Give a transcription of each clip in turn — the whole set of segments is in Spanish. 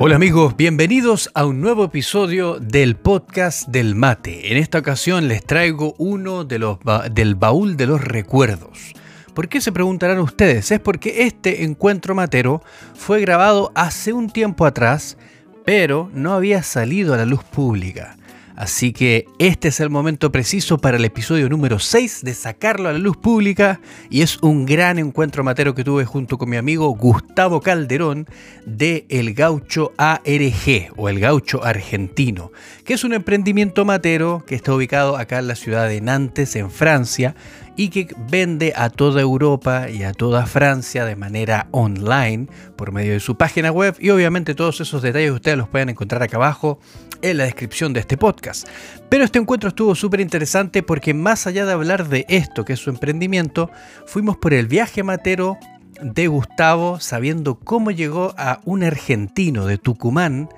Hola amigos, bienvenidos a un nuevo episodio del podcast del mate. En esta ocasión les traigo uno de los del baúl de los recuerdos. ¿Por qué se preguntarán ustedes? Es porque este encuentro matero fue grabado hace un tiempo atrás, pero no había salido a la luz pública. Así que este es el momento preciso para el episodio número 6 de sacarlo a la luz pública y es un gran encuentro matero que tuve junto con mi amigo Gustavo Calderón de El Gaucho ARG o El Gaucho Argentino, que es un emprendimiento matero que está ubicado acá en la ciudad de Nantes, en Francia, y que vende a toda Europa y a toda Francia de manera online por medio de su página web y obviamente todos esos detalles ustedes los pueden encontrar acá abajo en la descripción de este podcast. Pero este encuentro estuvo súper interesante porque más allá de hablar de esto que es su emprendimiento, fuimos por el viaje matero de Gustavo sabiendo cómo llegó a un argentino de Tucumán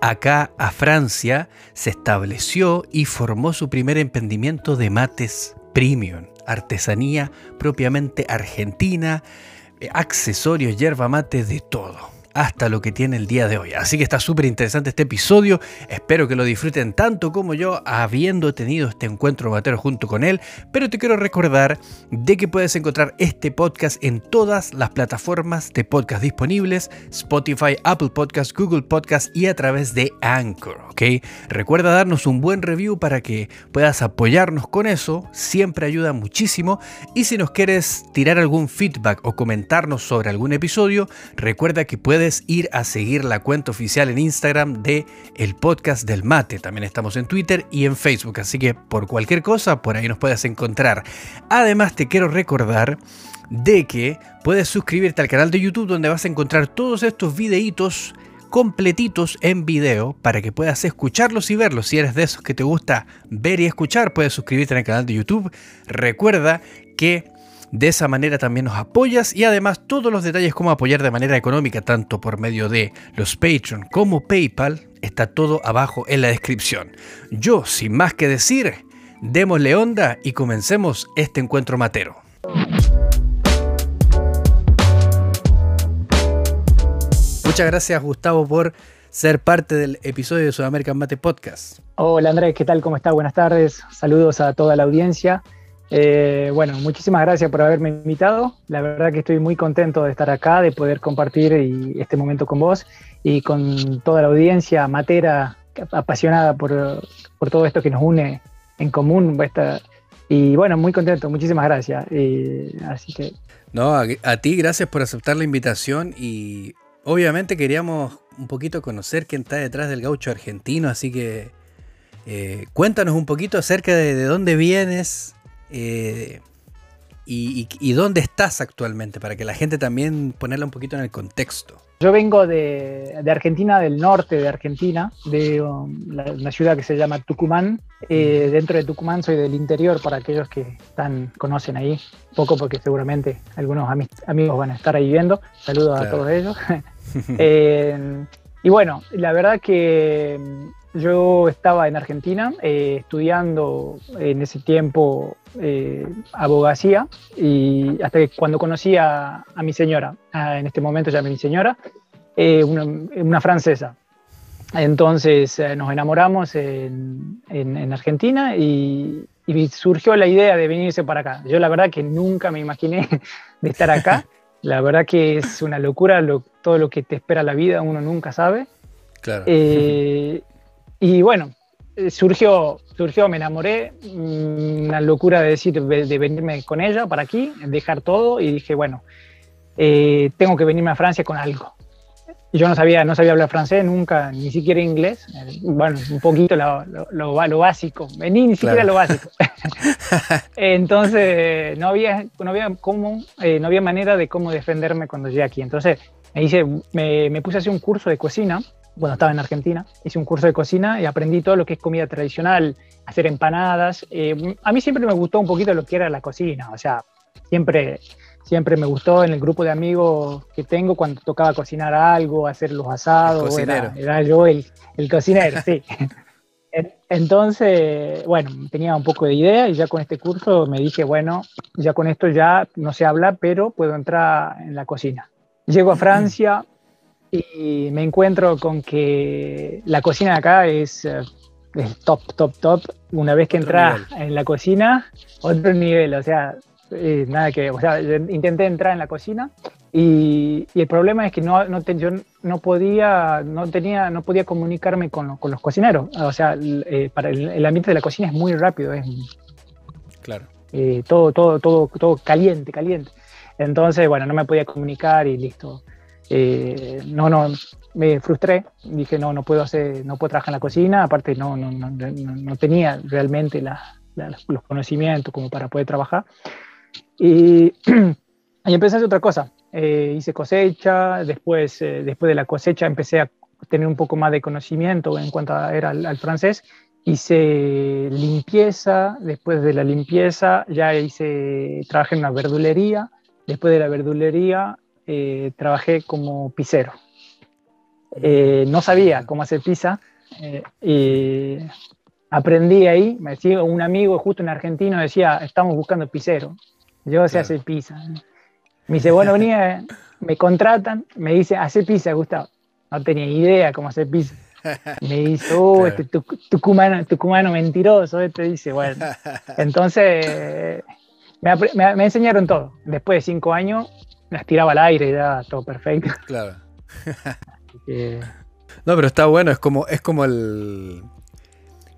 acá a Francia, se estableció y formó su primer emprendimiento de mates premium artesanía propiamente argentina, eh, accesorios, yerba mate, de todo hasta lo que tiene el día de hoy. Así que está súper interesante este episodio. Espero que lo disfruten tanto como yo habiendo tenido este encuentro matero junto con él. Pero te quiero recordar de que puedes encontrar este podcast en todas las plataformas de podcast disponibles. Spotify, Apple Podcast, Google Podcast y a través de Anchor. ¿ok? Recuerda darnos un buen review para que puedas apoyarnos con eso. Siempre ayuda muchísimo. Y si nos quieres tirar algún feedback o comentarnos sobre algún episodio, recuerda que puedes ir a seguir la cuenta oficial en Instagram de el podcast del mate. También estamos en Twitter y en Facebook, así que por cualquier cosa por ahí nos puedes encontrar. Además te quiero recordar de que puedes suscribirte al canal de YouTube donde vas a encontrar todos estos videitos completitos en video para que puedas escucharlos y verlos. Si eres de esos que te gusta ver y escuchar, puedes suscribirte al canal de YouTube. Recuerda que de esa manera también nos apoyas y además todos los detalles como apoyar de manera económica, tanto por medio de los Patreon como PayPal, está todo abajo en la descripción. Yo, sin más que decir, démosle onda y comencemos este encuentro matero. Muchas gracias Gustavo por ser parte del episodio de Sudamerican Mate Podcast. Hola Andrés, ¿qué tal? ¿Cómo está? Buenas tardes. Saludos a toda la audiencia. Eh, bueno, muchísimas gracias por haberme invitado. La verdad que estoy muy contento de estar acá, de poder compartir este momento con vos y con toda la audiencia matera apasionada por, todo esto que nos une en común. y bueno, muy contento, muchísimas gracias. así que... No, a, ti gracias por aceptar la invitación y obviamente queríamos un poquito conocer quién está detrás del gaucho argentino, así que eh, cuéntanos un poquito acerca de dónde vienes, eh, y, dónde estás actualmente? Para que la gente también ponerla un poquito en el contexto. Yo vengo de, Argentina, del norte de Argentina, de um, una ciudad que se llama Tucumán. Eh, dentro de Tucumán soy del interior, para aquellos que están, conocen ahí, poco porque seguramente algunos amigos van a estar ahí viendo. Saludos a todos ellos. Eh, y bueno, la verdad que yo estaba en Argentina eh, estudiando en ese tiempo eh, abogacía y hasta que cuando conocí a, mi señora, en este momento ya mi señora, eh, una, francesa. Entonces nos enamoramos en, Argentina y, surgió la idea de venirse para acá. Yo la verdad que nunca me imaginé de estar acá. La verdad que es una locura todo lo que te espera la vida, uno nunca sabe. Claro. Y bueno, eh, surgió, surgió, me enamoré, mm, una locura de decir, de venirme con ella para aquí, dejar todo y dije, bueno, eh, tengo que venirme a Francia con algo. Yo no sabía, no sabía hablar francés nunca, ni siquiera inglés. Eh, bueno, un poquito lo, lo, lo, básico. Vení ni siquiera lo básico. Entonces, no había, no había cómo, no había manera de cómo defenderme cuando llegué aquí. Entonces, me, hice, me, me puse a hacer un curso de cocina bueno, estaba en Argentina, hice un curso de cocina y aprendí todo lo que es comida tradicional, hacer empanadas. Eh, a mí siempre me gustó un poquito lo que era la cocina, o sea, siempre, siempre me gustó en el grupo de amigos que tengo cuando tocaba cocinar algo, hacer los asados, era, era, yo el, el cocinero, sí. Entonces, bueno, tenía un poco de idea y ya con este curso me dije, bueno, ya con esto ya no se habla, pero puedo entrar en la cocina. llego a Francia y me encuentro con que la cocina de acá es, eh, es top, top, top. Una vez que entras en la cocina, otro nivel, o sea, eh, nada que, o sea, intenté entrar en la cocina y, y el problema es que no, no yo no podía, no tenía, no podía comunicarme con, con los cocineros. O sea, eh, para el, el, ambiente de la cocina es muy rápido, es claro. Eh, todo, todo, todo, todo caliente, caliente. Entonces, bueno, no me podía comunicar y listo. Eh, no, no, me frustré, dije no, no puedo hacer, no puedo trabajar en la cocina, aparte no, no, no, no tenía realmente la, la, los conocimientos como para poder trabajar. Y, y empecé a hacer otra cosa, eh, hice cosecha, después, eh, después de la cosecha empecé a tener un poco más de conocimiento en cuanto a, era al, al, francés, hice limpieza, después de la limpieza ya hice, trabajé en una verdulería, después de la verdulería eh, trabajé como pizzero. Eh, no sabía cómo hacer pizza eh, y aprendí ahí. Me decía un amigo, justo en argentino, decía: Estamos buscando pizzero. Yo sé claro. hacer pizza. Me dice: Bueno, venía, me contratan, me dice: Hace pizza, Gustavo. No tenía idea cómo hacer pizza. Me dice, oh, claro. este tucumano, tucumano mentiroso, este dice, bueno. Entonces, me, me, me enseñaron todo. Después de cinco años, las tiraba al aire y era todo perfecto. Claro. que... No, pero está bueno, es como, es como el.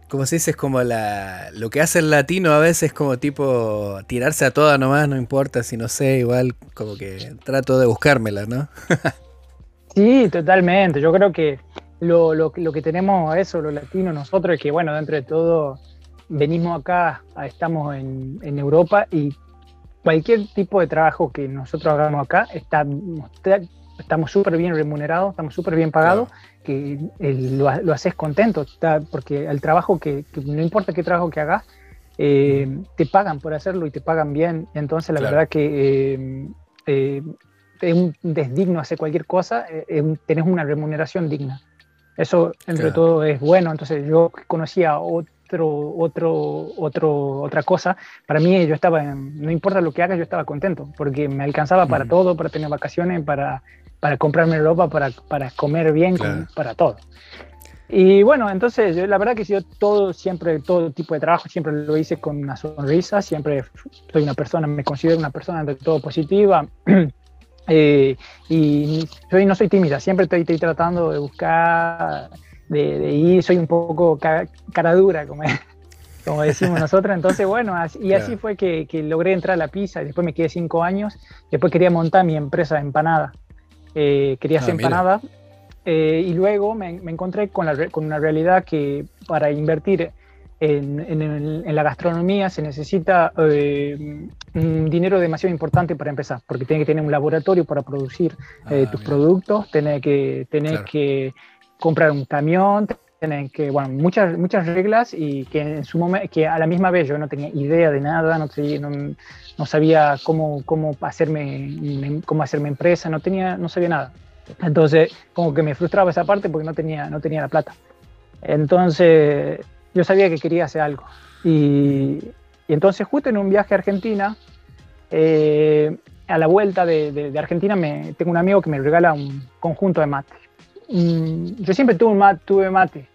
Como se dice, es como la. Lo que hace el latino a veces es como tipo tirarse a toda nomás, no importa si no sé, igual como que trato de buscármela, ¿no? sí, totalmente. Yo creo que lo, lo, lo que tenemos eso, los latinos, nosotros, es que bueno, dentro de todo venimos acá, estamos en, en Europa y cualquier tipo de trabajo que nosotros hagamos acá, está, estamos súper bien remunerados, estamos súper bien pagados, claro. que el, lo, lo, haces contento, está, porque el trabajo que, que, no importa qué trabajo que hagas, eh, te pagan por hacerlo y te pagan bien. Entonces, la claro. verdad que eh, eh, es un desdigno hacer cualquier cosa, eh, tenés una remuneración digna. Eso, entre claro. todo, es bueno. Entonces, yo conocía otro, otro, otro, otra cosa, para mí yo estaba, en, no importa lo que haga, yo estaba contento, porque me alcanzaba para mm. todo, para tener vacaciones, para, para comprarme ropa, para, para comer bien, claro. para todo. Y bueno, entonces yo la verdad que yo todo, siempre, todo tipo de trabajo, siempre lo hice con una sonrisa, siempre soy una persona, me considero una persona de todo positiva. eh, y soy, no soy tímida, siempre estoy, estoy tratando de buscar de, de, ir, soy un poco ca, cara dura, como, como decimos nosotros. Entonces, bueno, así, y así fue que, que, logré entrar a la pizza. Después me quedé cinco años. Después quería montar mi empresa de empanada. Eh, quería hacer ah, empanada. Eh, y luego me, me encontré con, la, con, una realidad que para invertir en, en, en la gastronomía se necesita eh, un dinero demasiado importante para empezar, porque tiene que tener un laboratorio para producir ah, tus mira. productos, tiene que, tener claro. que comprar un camión, tienen que, bueno, muchas, muchas reglas y que en su momento, que a la misma vez yo no tenía idea de nada, no, no, no sabía cómo, cómo, hacerme, cómo hacerme empresa, no, tenía, no sabía nada. Entonces, como que me frustraba esa parte porque no tenía, no tenía la plata. Entonces, yo sabía que quería hacer algo. Y, y entonces, justo en un viaje a Argentina, eh, a la vuelta de, de, de Argentina, me, tengo un amigo que me regala un conjunto de mate Yo siempre tuve, mate, tuve mate,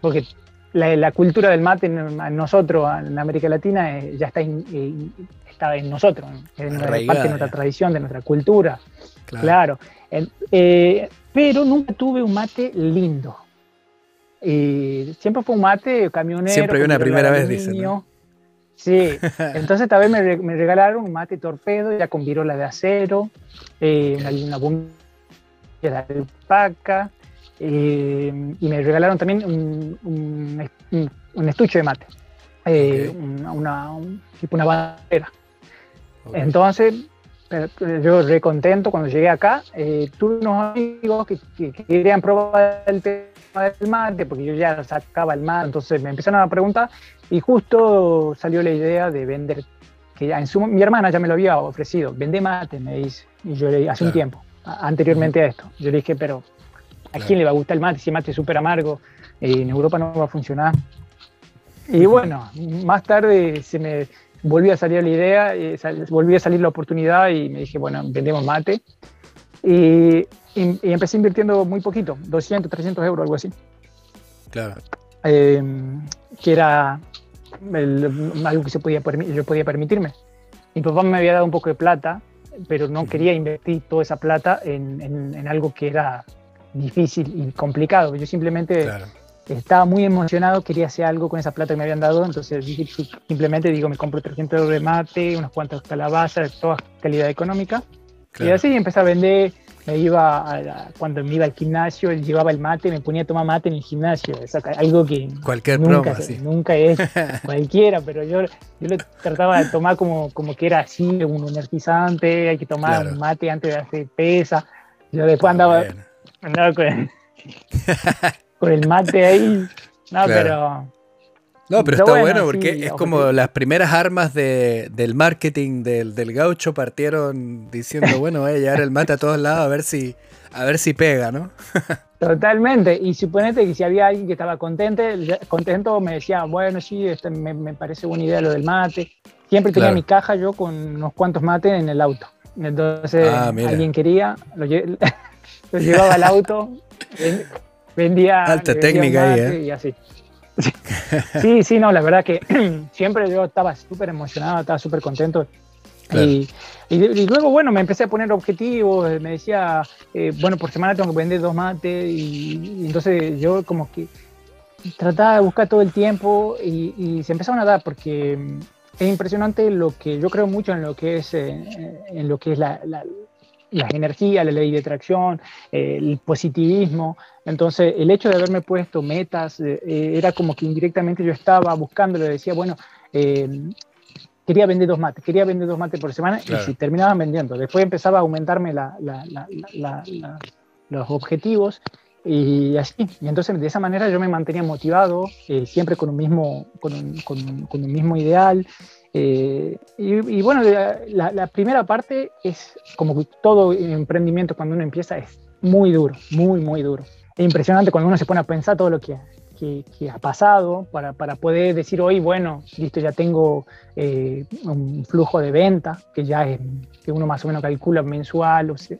porque la, la, cultura del mate en, en, nosotros, en América Latina, eh, ya está, in, eh, está en nosotros, es parte de nuestra tradición, de nuestra cultura. Claro. claro. Eh, pero nunca tuve un mate lindo. siempre fue un mate camionero. Siempre hay una primera vez. Sí, entonces esta vez me, me, regalaron un mate torpedo, ya con virola de acero, eh, una, una bombilla de alpaca, eh, y me regalaron también un, un, un estuche de mate, eh, okay. una, una, un, tipo una bandera. Okay. Entonces, yo re contento cuando llegué acá, eh, tuve unos amigos que, que, que, querían probar el tema del mate, porque yo ya sacaba el mate, entonces me empezaron a preguntar y justo salió la idea de vender, que en su, mi hermana ya me lo había ofrecido, vende mate, me dice, y yo le hace claro. un tiempo anteriormente a esto. Yo dije, pero ¿a claro. quién le va a gustar el mate? Si el mate es súper amargo, eh, en Europa no va a funcionar. Y bueno, más tarde se me volvió a salir la idea, eh, sal, volvió a salir la oportunidad y me dije, bueno, vendemos mate. Y, empecé invirtiendo muy poquito, 200, 300 euros, algo así. Claro. Eh, que era algo que se podía, yo podía permitirme. Mi papá me había dado un poco de plata, pero no quería invertir toda esa plata en, en, algo que era difícil y complicado. Yo simplemente estaba muy emocionado, quería hacer algo con esa plata que me habían dado, entonces simplemente digo, me compro 300 euros de mate, unas cuantas calabazas, toda calidad económica. Y así empecé a vender me iba cuando me iba al gimnasio, él llevaba el mate, me ponía a tomar mate en el gimnasio. Es algo que Cualquier nunca, broma, nunca es cualquiera, pero yo, yo lo trataba de tomar como, como que era así, un energizante, hay que tomar un mate antes de hacer pesa. Yo después andaba, andaba con, el, con el mate ahí. No, pero no, pero está bueno, porque es como las primeras armas del marketing del, del, gaucho partieron diciendo, bueno, voy a llevar el mate a todos lados a ver si, a ver si pega, ¿no? Totalmente. Y suponete que si había alguien que estaba contento, contento me decía, bueno, sí, este, me, parece buena idea lo del mate. Siempre tenía mi caja yo con unos cuantos mates en el auto. Entonces, ah, alguien quería, lo, llevaba al auto, vendía. Alta técnica ahí, ¿eh? Y así. Sí, sí, no, la verdad que siempre yo estaba súper emocionado, estaba súper contento. Y, y, luego, bueno, me empecé a poner objetivos, me decía, eh, bueno, por semana tengo que vender dos mates, y, entonces yo como que trataba de buscar todo el tiempo y, se empezaron a dar porque es impresionante lo que yo creo mucho en lo que es, eh, en lo que es la, las energías, la ley de atracción, eh, el positivismo. Entonces, el hecho de haberme puesto metas eh, eh, era como que indirectamente yo estaba buscando, le decía, bueno, quería vender dos mates, quería vender dos mates por semana y si terminaban vendiendo. Después empezaba a aumentarme los objetivos y así. Y entonces, de esa manera yo me mantenía motivado, siempre con un mismo, con un, con un mismo ideal. Eh, y, bueno, la, primera parte es como todo emprendimiento cuando uno empieza es muy duro, muy, muy duro. Es impresionante cuando uno se pone a pensar todo lo que, que, ha pasado para, para, poder decir hoy, bueno, listo, ya tengo eh, un flujo de venta que ya es, que uno más o menos calcula mensual, o sea,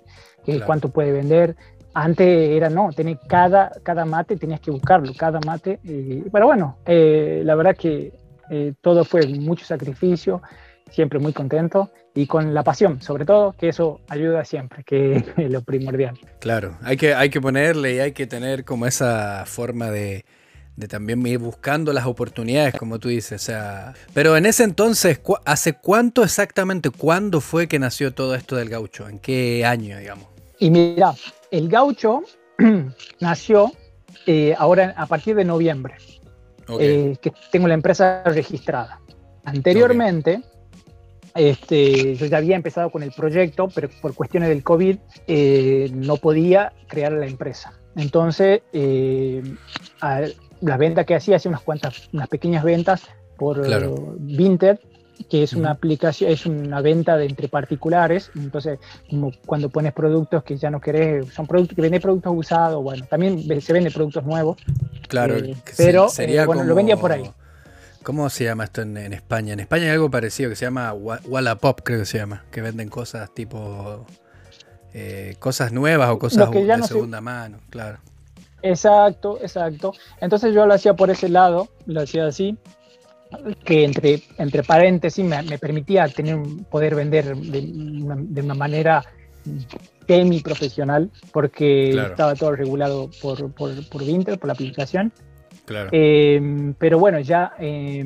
cuánto puede vender. Antes era no, tenés cada, cada mate tenías que buscarlo, cada mate. Eh, pero bueno, la verdad que eh, todo fue mucho sacrificio, siempre muy contento y con la pasión, sobre todo, que eso ayuda siempre, que es lo primordial. Claro, hay que, hay que ponerle y hay que tener como esa forma de, de también ir buscando las oportunidades, como tú dices. O sea, pero en ese entonces, ¿hace cuánto exactamente, cuándo fue que nació todo esto del gaucho? ¿En qué año, digamos? Y mira, el gaucho nació eh, ahora a partir de noviembre. Eh, que tengo la empresa registrada. Anteriormente, este, yo ya había empezado con el proyecto, pero por cuestiones del COVID eh, no podía crear la empresa. Entonces, eh, las ventas que hacía, hacía unas cuantas, unas pequeñas ventas por Vinted, que es una aplicación, es una venta de entre particulares, entonces como cuando pones productos que ya no querés, son productos que venden productos usados, bueno, también se venden productos nuevos. Claro, eh, pero sería eh, bueno, lo vendía por ahí. ¿Cómo se llama esto en, España? En España hay algo parecido que se llama Wallapop, creo que se llama, que venden cosas tipo eh, cosas nuevas o cosas de segunda mano, claro. Exacto, exacto. Entonces yo lo hacía por ese lado, lo hacía así que entre, entre paréntesis me, permitía tener poder vender de una, manera semi profesional porque estaba todo regulado por, por, por Vinter, por la aplicación. Claro. Eh, pero bueno, ya eh,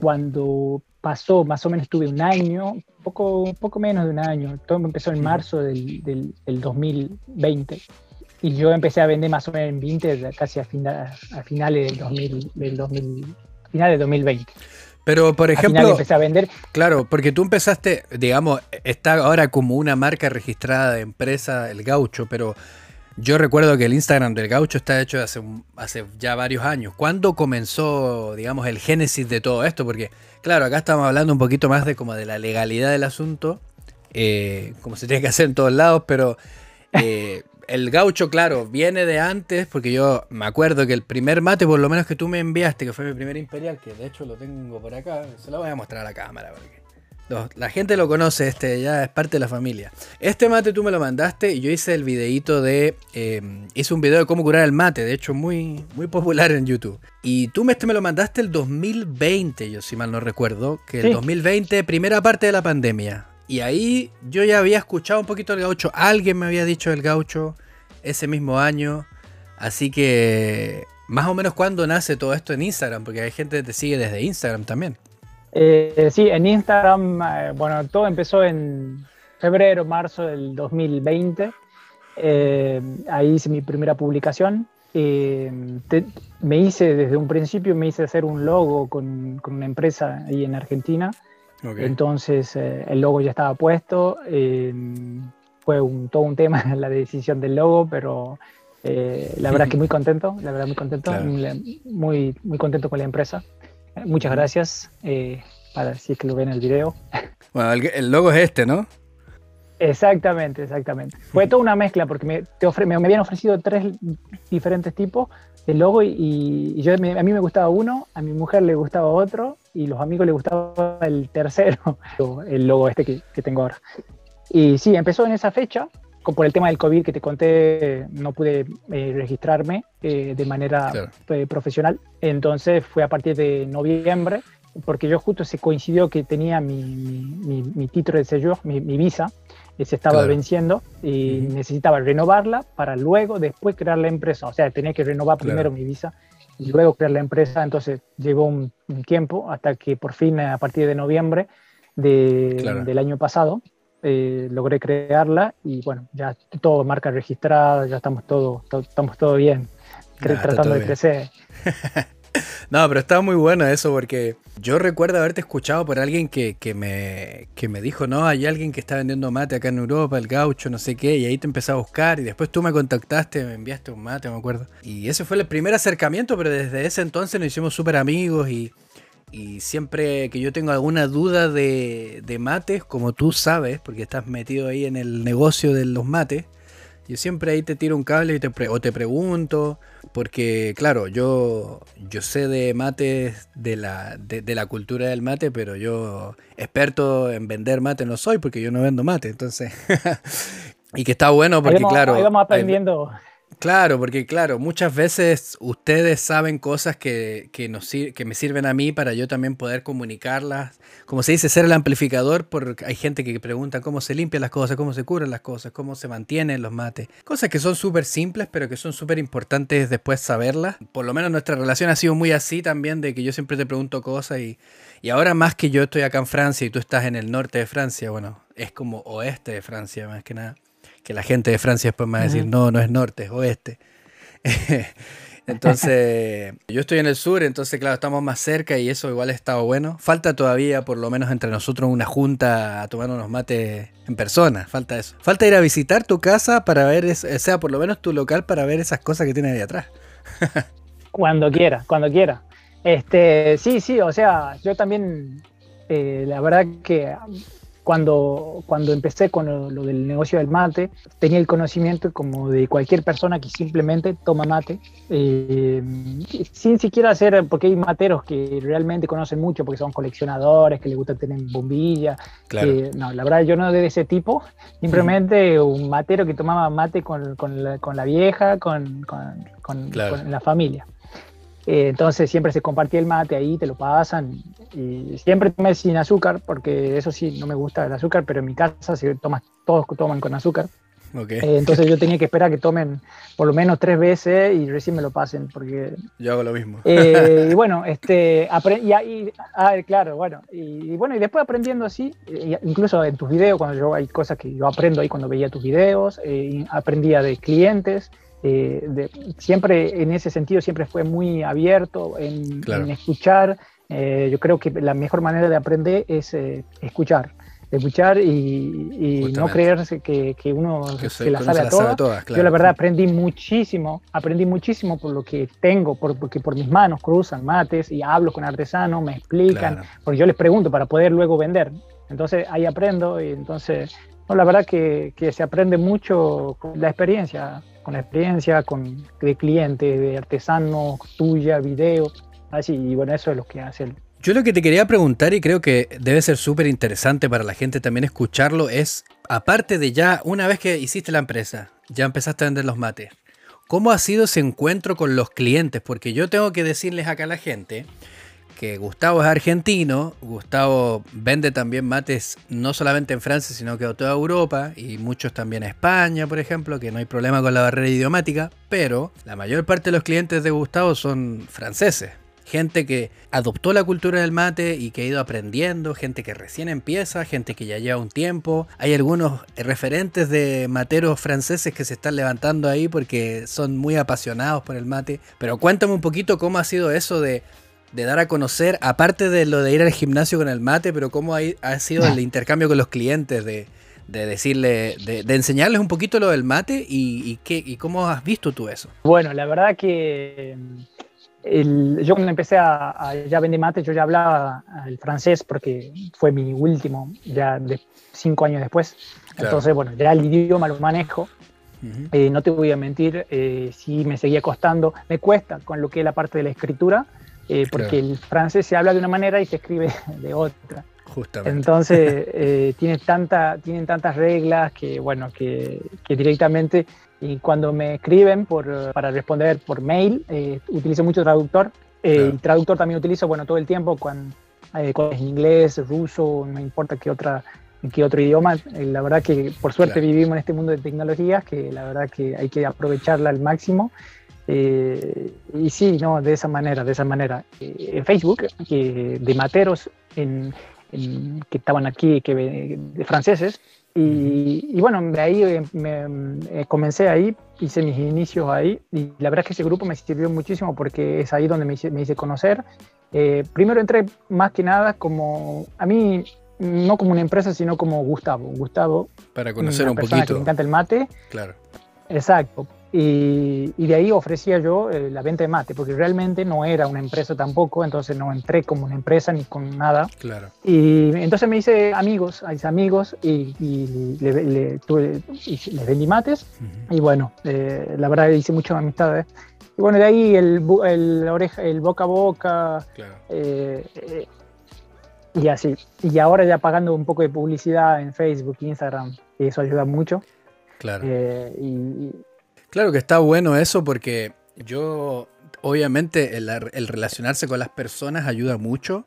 cuando pasó, más o menos tuve un año, poco, poco menos de un año, todo empezó en marzo del, del, 2020 y yo empecé a vender más o menos en Vinter casi a, a finales del, 2000, del 2000 final de 2020. Pero, por ejemplo, empecé a vender. Claro, porque tú empezaste, digamos, está ahora como una marca registrada de empresa, el Gaucho, pero yo recuerdo que el Instagram del Gaucho está hecho hace, hace ya varios años. ¿Cuándo comenzó, digamos, el génesis de todo esto? Porque, claro, acá estamos hablando un poquito más de como de la legalidad del asunto, eh, como se tiene que hacer en todos lados, pero eh, el gaucho, claro, viene de antes, porque yo me acuerdo que el primer mate, por lo menos que tú me enviaste, que fue mi primer imperial, que de hecho lo tengo por acá, se lo voy a mostrar a la cámara, porque la gente lo conoce, este ya es parte de la familia. Este mate tú me lo mandaste y yo hice el videito de. Eh, hice un video de cómo curar el mate, de hecho, muy, muy popular en YouTube. Y tú me, este me lo mandaste el 2020, yo si mal no recuerdo, que el 2020, primera parte de la pandemia. Y ahí yo ya había escuchado un poquito el gaucho, alguien me había dicho el gaucho ese mismo año. Así que, más o menos, ¿cuándo nace todo esto en Instagram? Porque hay gente que te sigue desde Instagram también. Eh, sí, en Instagram, eh, bueno, todo empezó en febrero, marzo del 2020. Eh, ahí hice mi primera publicación. me hice desde un principio, me hice hacer un logo con, con una empresa ahí en Argentina. Entonces el logo ya estaba puesto. fue un, todo un tema la decisión del logo, pero la verdad que muy contento, la verdad muy contento, muy, muy contento con la empresa. Muchas gracias, eh, para decir que lo ven en el video. Bueno, el, logo es este, ¿no? Exactamente, exactamente. Fue toda una mezcla porque me, me, habían ofrecido tres diferentes tipos de logo y, yo, a mí me gustaba uno, a mi mujer le gustaba otro y los amigos le gustaba el tercero, el logo este que, que tengo ahora. Y sí, empezó en esa fecha por el tema del COVID que te conté, no pude eh, registrarme eh, de manera eh, profesional. Entonces fue a partir de noviembre, porque yo justo se coincidió que tenía mi, mi, título de sello, mi, visa, se estaba venciendo y necesitaba renovarla para luego, después crear la empresa. O sea, tenía que renovar primero mi visa y luego crear la empresa. Entonces llevó un, tiempo hasta que por fin, a partir de noviembre de, del año pasado, eh, logré crearla y bueno, ya todo marca registrada, ya estamos todo, estamos todo bien, tratando de crecer. no, pero está muy bueno eso porque yo recuerdo haberte escuchado por alguien que, me, que me dijo, no, hay alguien que está vendiendo mate acá en Europa, el gaucho, no sé qué, y ahí te empecé a buscar y después tú me contactaste, me enviaste un mate, me acuerdo. Y ese fue el primer acercamiento, pero desde ese entonces nos hicimos súper amigos y y siempre que yo tengo alguna duda de, mates, como tú sabes, porque estás metido ahí en el negocio de los mates, yo siempre ahí te tiro un cable y te o te pregunto, porque claro, yo, yo sé de mates, de la, de, la cultura del mate, pero yo experto en vender mate no soy, porque yo no vendo mate, entonces... y que está bueno porque, claro... Ahí vamos aprendiendo. Claro, porque claro, muchas veces ustedes saben cosas que, que, nos, que me sirven a mí para yo también poder comunicarlas. Como se dice, ser el amplificador, porque hay gente que pregunta cómo se limpian las cosas, cómo se curan las cosas, cómo se mantienen los mates. Cosas que son súper simples, pero que son súper importantes después saberlas. Por lo menos nuestra relación ha sido muy así también, de que yo siempre te pregunto cosas y, y ahora más que yo estoy acá en Francia y tú estás en el norte de Francia, bueno, es como oeste de Francia más que nada que la gente de Francia después me va a decir, no, no es norte, es oeste. entonces, yo estoy en el sur, entonces, claro, estamos más cerca y eso igual ha estado bueno. Falta todavía, por lo menos entre nosotros, una junta a tomar unos mates en persona. Falta eso. Falta ir a visitar tu casa para ver, o sea, por lo menos tu local para ver esas cosas que tiene ahí atrás. cuando quiera, cuando quiera. Este, sí, sí, o sea, yo también, eh, la verdad que cuando, cuando empecé con lo, del negocio del mate, tenía el conocimiento como de cualquier persona que simplemente toma mate, eh, sin siquiera hacer, porque hay materos que realmente conocen mucho, porque son coleccionadores, que les gusta tener bombillas. no, la verdad yo no de ese tipo, simplemente un matero que tomaba mate con, con, la, con la, vieja, con, con la familia. Eh, entonces siempre se compartía el mate ahí, te lo pasan. Y siempre tomé sin azúcar, porque eso sí, no me gusta el azúcar, pero en mi casa se toma, todos toman con azúcar. Okay. Eh, entonces yo tenía que esperar que tomen por lo menos tres veces y recién me lo pasen, porque... Yo hago lo mismo. Eh, y bueno, este, y, ahí, ah, claro, bueno, y, bueno, y después aprendiendo así, incluso en tus videos, cuando yo hay cosas que yo aprendo ahí cuando veía tus videos, aprendía de clientes, eh, siempre en ese sentido siempre fue muy abierto en, escuchar. Eh, yo creo que la mejor manera de aprender es eh, escuchar. Escuchar y, no creerse que, uno se, la sabe a todas. Yo la verdad aprendí muchísimo, aprendí muchísimo por lo que tengo, porque por mis manos cruzan mates y hablo con artesanos, me explican, porque yo les pregunto para poder luego vender. Entonces ahí aprendo y entonces, no, la verdad que, que se aprende mucho con la experiencia con experiencia, con, de clientes, de artesanos, tuya, videos, así, y bueno, eso es lo que hace Yo lo que te quería preguntar y creo que debe ser súper interesante para la gente también escucharlo es, aparte de ya, una vez que hiciste la empresa, ya empezaste a vender los mates, ¿cómo ha sido ese encuentro con los clientes? Porque yo tengo que decirles acá a la gente que Gustavo es argentino, Gustavo vende también mates no solamente en Francia, sino que a toda Europa y muchos también a España, por ejemplo, que no hay problema con la barrera idiomática, pero la mayor parte de los clientes de Gustavo son franceses. Gente que adoptó la cultura del mate y que ha ido aprendiendo, gente que recién empieza, gente que ya lleva un tiempo. Hay algunos referentes de materos franceses que se están levantando ahí porque son muy apasionados por el mate. Pero cuéntame un poquito cómo ha sido eso de de dar a conocer, aparte de lo de ir al gimnasio con el mate, pero cómo ha, ha sido el intercambio con los clientes, de, de decirle, de, de, enseñarles un poquito lo del mate y, y, qué, y cómo has visto tú eso. Bueno, la verdad que el, yo cuando empecé a, a, ya vender mate, yo ya hablaba el francés porque fue mi último, ya de cinco años después. Claro. Entonces, bueno, ya el idioma lo manejo. Uh -huh. eh, no te voy a mentir, eh, sí me seguía costando, me cuesta con lo que es la parte de la escritura, eh, porque claro. el francés se habla de una manera y se escribe de otra. Justamente. Entonces, eh, tiene tanta, tienen tantas reglas que, bueno, que, que, directamente, y cuando me escriben por, para responder por mail, eh, utilizo mucho traductor. Claro. Y traductor también utilizo, bueno, todo el tiempo, cuando, cuando es inglés, ruso, no importa qué otra qué otro idioma. La verdad que por suerte claro. vivimos en este mundo de tecnologías que la verdad que hay que aprovecharla al máximo. Eh, y sí, no, de esa manera, de esa manera. Eh, en Facebook, que de materos en, en, que estaban aquí, que de franceses, y, y, bueno, de ahí me, me, comencé ahí, hice mis inicios ahí, y la verdad es que ese grupo me sirvió muchísimo porque es ahí donde me hice, me hice conocer. Eh, primero entré más que nada como, a mí no como una empresa, sino como Gustavo. Gustavo. Para conocer un poquito. Que me encanta el mate. Claro. Exacto. Y, y, de ahí ofrecía yo eh, la venta de mate, porque realmente no era una empresa tampoco, entonces no entré como una empresa ni con nada. Claro. Y entonces me hice amigos, hice amigos y, y le, le, tuve, y les vendí mates. Uh -huh. Y bueno, eh, la verdad hice muchas amistades. Y bueno, de ahí el, el, oreja, el boca a boca. Claro. Eh, y así. Y ahora ya pagando un poco de publicidad en Facebook, Instagram, y eso ayuda mucho. Claro. Eh, y, claro que está bueno eso porque yo, obviamente, el, el, relacionarse con las personas ayuda mucho.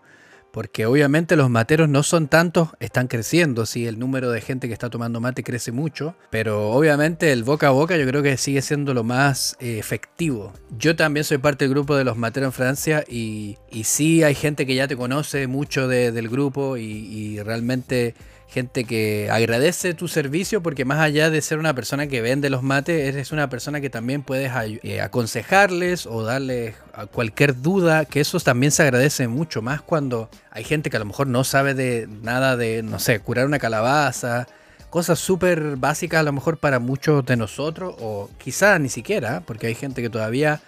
Porque obviamente los materos no son tantos, están creciendo, sí, el número de gente que está tomando mate crece mucho, pero obviamente el boca a boca yo creo que sigue siendo lo más eh, efectivo. Yo también soy parte del grupo de los materos en Francia y, y sí hay gente que ya te conoce mucho de, del grupo y realmente gente que agradece tu servicio porque más allá de ser una persona que vende los mates, eres una persona que también puedes eh, aconsejarles o darles cualquier duda, que eso también se agradece mucho más cuando hay gente que a lo mejor no sabe de nada de, no sé, curar una calabaza, cosas súper básicas a lo mejor para muchos de nosotros o quizá ni siquiera, porque hay gente que todavía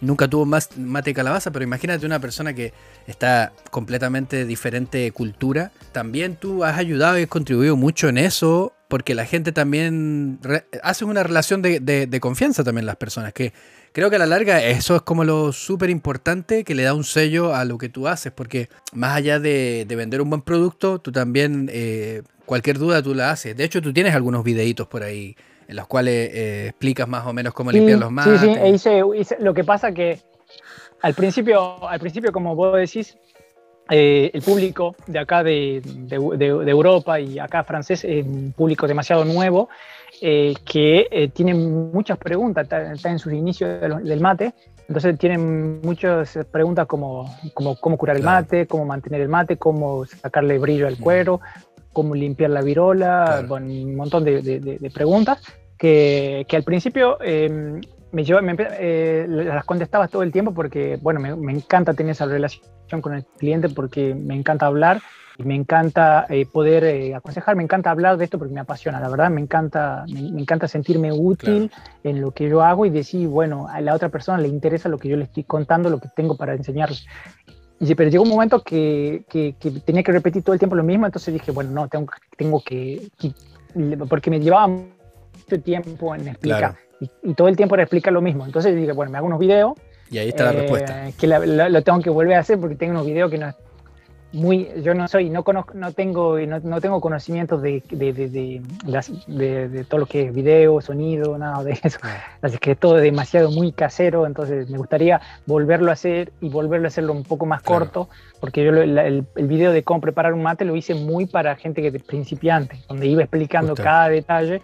nunca tuvo más mate de calabaza, pero imagínate una persona que está completamente diferente cultura. También tú has ayudado y has contribuido mucho en eso, porque la gente también hace una relación de, de, de, confianza también las personas, que creo que a la larga eso es como lo súper importante que le da un sello a lo que tú haces, porque más allá de, de vender un buen producto, tú también eh, cualquier duda tú la haces. De hecho, tú tienes algunos videitos por ahí en los cuales eh, explicas más o menos cómo sí, limpiar los mates. Sí, sí, e hice, hice, lo que pasa que al principio, al principio como vos decís, eh, el público de acá de, de, de, de, Europa y acá francés es un público demasiado nuevo eh, que eh, tiene muchas preguntas, está, está, en sus inicios del mate, entonces tienen muchas preguntas como, como cómo curar el mate, cómo mantener el mate, cómo sacarle brillo al cuero, cómo limpiar la virola, claro. bueno, un montón de, de, de preguntas que, que, al principio eh, me llevó, me, eh, las contestaba todo el tiempo porque, bueno, me, me, encanta tener esa relación con el cliente porque me encanta hablar y me encanta eh, poder eh, aconsejar, me encanta hablar de esto porque me apasiona, la verdad, me encanta, me, me encanta sentirme útil claro. en lo que yo hago y decir, bueno, a la otra persona le interesa lo que yo le estoy contando, lo que tengo para enseñarle. Pero llegó un momento que, que, que, tenía que repetir todo el tiempo lo mismo, entonces dije, bueno, no, tengo, tengo que, porque me llevaba mucho tiempo en explicar. Claro. Y, y, todo el tiempo era explicar lo mismo. Entonces dije, bueno, me hago unos videos. Y ahí está eh, la respuesta. Que la, la, lo tengo que volver a hacer porque tengo unos videos que no, muy, yo no soy, no conozco, no tengo, no, no tengo conocimientos de, de, de, de, todo lo que es video, sonido, nada de eso. Así que todo es demasiado muy casero, entonces me gustaría volverlo a hacer y volverlo a hacerlo un poco más corto, porque yo el, el, video de cómo preparar un mate lo hice muy para gente que es principiante, donde iba explicando cada detalle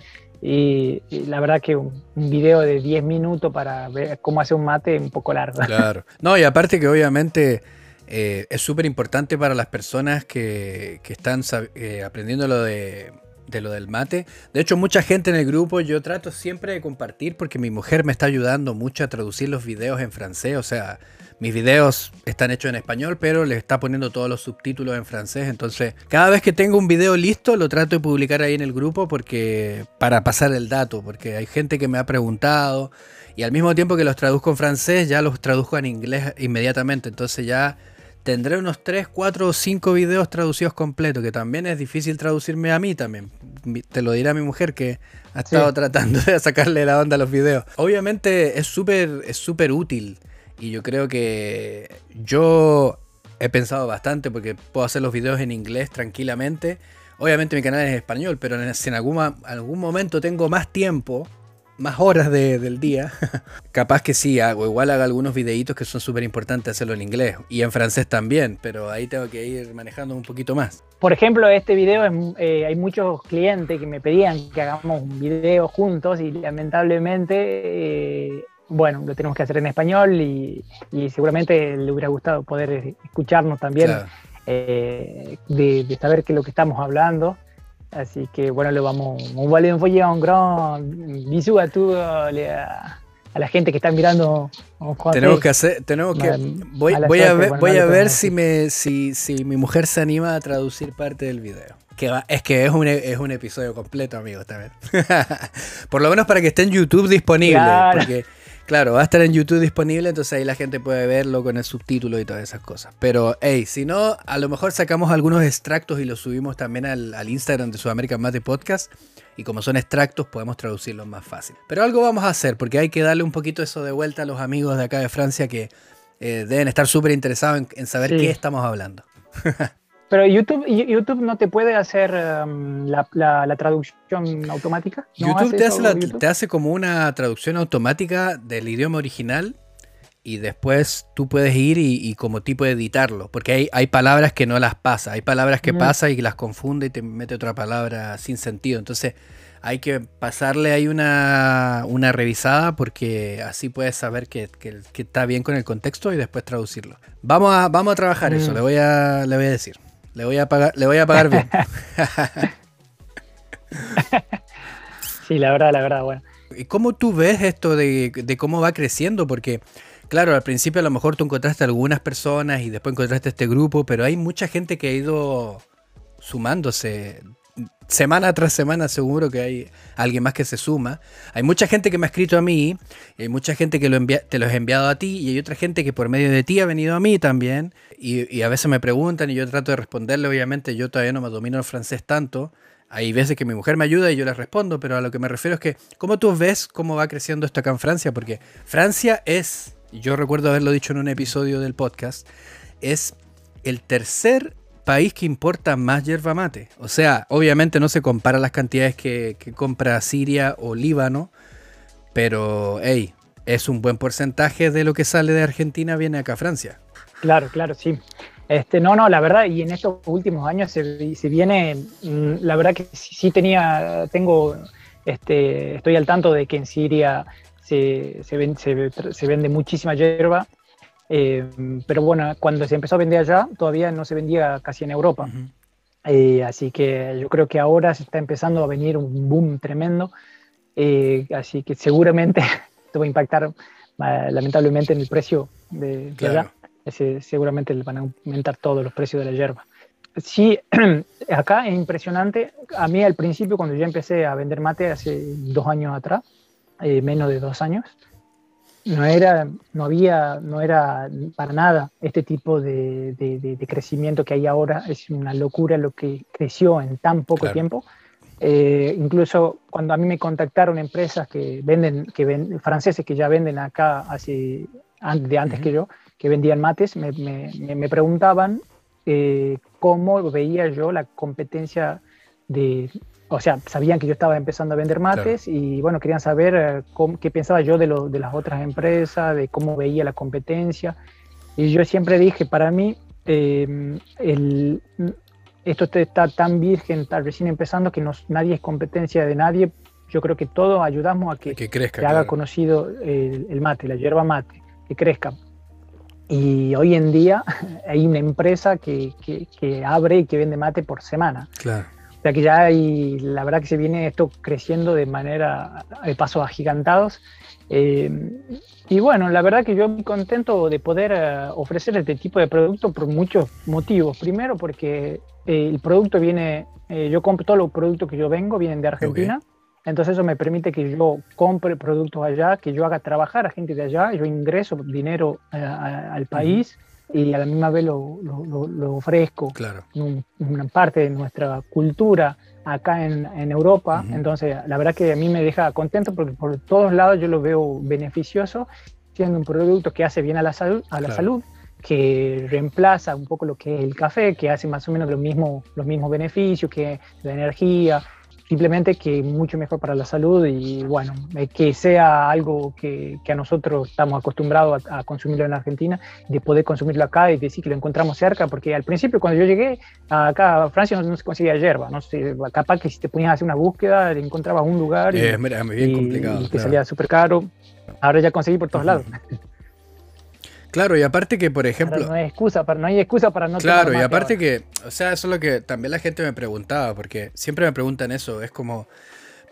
y, la verdad que un, video de 10 minutos para ver cómo hacer un mate es un poco largo. Claro. No, y aparte que obviamente eh, es súper importante para las personas que, están eh, aprendiendo lo de, lo del mate. De hecho, mucha gente en el grupo yo trato siempre de compartir porque mi mujer me está ayudando mucho a traducir los videos en francés. O sea, mis videos están hechos en español, pero le está poniendo todos los subtítulos en francés. Entonces, cada vez que tengo un video listo, lo trato de publicar ahí en el grupo porque para pasar el dato, porque hay gente que me ha preguntado y al mismo tiempo que los traduzco en francés, ya los traduzco en inglés inmediatamente. Entonces ya tendré unos 3, 4 o 5 videos traducidos completos, que también es difícil traducirme a mí también. Te lo dirá mi mujer que ha estado tratando de sacarle la onda a los videos. Obviamente es súper es súper útil y yo creo que yo he pensado bastante porque puedo hacer los videos en inglés tranquilamente. Obviamente mi canal es en español, pero si en algún, algún momento tengo más tiempo más horas del día, capaz que sí hago. Igual haga algunos videitos que son súper importantes hacerlo en inglés y en francés también, pero ahí tengo que ir manejando un poquito más. Por ejemplo, este video, eh, hay muchos clientes que me pedían que hagamos un video juntos y lamentablemente, eh, bueno, lo tenemos que hacer en español y, seguramente le hubiera gustado poder escucharnos también, eh, de, de saber qué es lo que estamos hablando. Así que bueno, le vamos, on va un gran bisou a toda a la gente que está mirando. Tenemos que hacer, tenemos que, voy, voy a ver, voy a ver si me, si, si mi mujer se anima a traducir parte del video. Que es que es un, es un episodio completo, amigos, también. Por lo menos para que esté en YouTube disponible. Porque Claro, va a estar en YouTube disponible, entonces ahí la gente puede verlo con el subtítulo y todas esas cosas. Pero, hey, si no, a lo mejor sacamos algunos extractos y los subimos también al, Instagram de Sudamérica Más de Podcast. Y como son extractos, podemos traducirlos más fácil. Pero algo vamos a hacer, porque hay que darle un poquito eso de vuelta a los amigos de acá de Francia que eh, deben estar súper interesados en, saber qué estamos hablando. Pero YouTube, YouTube no te puede hacer um, la, traducción automática. YouTube, te hace te hace como una traducción automática del idioma original y después tú puedes ir y, como tipo editarlo, porque hay, hay, palabras que no las pasa, hay palabras que pasa y las confunde y te mete otra palabra sin sentido. Entonces hay que pasarle ahí una, una revisada porque así puedes saber que, que, está bien con el contexto y después traducirlo. Vamos a, vamos a trabajar eso, mm. le voy a, le voy a decir. Le voy a pagar, le voy a pagar bien. sí, la verdad, la verdad, bueno. ¿Y cómo tú ves esto de, cómo va creciendo? Porque, claro, al principio a lo mejor tú encontraste algunas personas y después encontraste este grupo, pero hay mucha gente que ha ido sumándose semana tras semana seguro que hay alguien más que se suma. Hay mucha gente que me ha escrito a mí, hay mucha gente que te lo he enviado a ti, y hay otra gente que por medio de ti ha venido a mí también. Y, a veces me preguntan y yo trato de responderle, obviamente yo todavía no me domino el francés tanto. Hay veces que mi mujer me ayuda y yo les respondo, pero a lo que me refiero es que, ¿cómo tú ves cómo va creciendo esto acá en Francia? Porque Francia es, yo recuerdo haberlo dicho en un episodio del podcast, es el tercer país que importa más yerba mate. O sea, obviamente no se compara las cantidades que, compra Siria o Líbano, pero hey, es un buen porcentaje de lo que sale de Argentina viene acá a Francia. Claro, claro, sí. Este, no, no, la verdad, y en estos últimos años se, se viene, mm, la verdad que sí, tenía, tengo, este, estoy al tanto de que en Siria se, se vende muchísima hierba eh, pero bueno, cuando se empezó a vender allá, todavía no se vendía casi en Europa. Eh, así que yo creo que ahora se está empezando a venir un boom tremendo. Eh, así que seguramente esto va a impactar lamentablemente en el precio de, allá. seguramente van a aumentar todos los precios de la hierba. Sí, acá es impresionante. A mí al principio, cuando yo empecé a vender mate hace dos años atrás, menos de dos años, no era, no había, no era para nada este tipo de, de, crecimiento que hay ahora. Es una locura lo que creció en tan poco tiempo. Eh, incluso cuando a mí me contactaron empresas que venden, que ven, franceses que ya venden acá hace, de antes que yo, que vendían mates, me, me, me, preguntaban eh, cómo veía yo la competencia de, o sea, sabían que yo estaba empezando a vender mates y bueno, querían saber eh, qué pensaba yo de, lo, de las otras empresas, de cómo veía la competencia. Y yo siempre dije, para mí, eh, el, esto está tan virgen, está recién empezando, que nadie es competencia de nadie. Yo creo que todos ayudamos a que, que, crezca, que haga conocido el, mate, la hierba mate, que crezca. Y hoy en día hay una empresa que, que, abre y que vende mate por semana. Claro. O sea que ya hay, la verdad que se viene esto creciendo de manera, de pasos agigantados. Eh, y bueno, la verdad que yo muy contento de poder eh, ofrecer este tipo de producto por muchos motivos. Primero porque eh, el producto viene, yo compro todos los productos que yo vengo, vienen de Argentina. Entonces eso me permite que yo compre productos allá, que yo haga trabajar a gente de allá, yo ingreso dinero al país y a la misma vez lo, lo, ofrezco claro. una parte de nuestra cultura acá en, en Europa. Entonces, la verdad que a mí me deja contento porque por todos lados yo lo veo beneficioso, siendo un producto que hace bien a la salud, a la salud que reemplaza un poco lo que es el café, que hace más o menos lo mismo, los mismos beneficios, que la energía, simplemente que mucho mejor para la salud y bueno, eh, que sea algo que, que a nosotros estamos acostumbrados a, consumirlo en Argentina, de poder consumirlo acá y decir que lo encontramos cerca, porque al principio cuando yo llegué acá a Francia no, se conseguía hierba, no sé, capaz que si te ponías a hacer una búsqueda encontrabas un lugar y, es bien complicado, y te salía súper caro, ahora ya conseguí por todos lados. Claro, y aparte que, por ejemplo... no, hay excusa para, no hay excusa para no Claro, y aparte que, o sea, eso es lo que también la gente me preguntaba, porque siempre me preguntan eso, es como...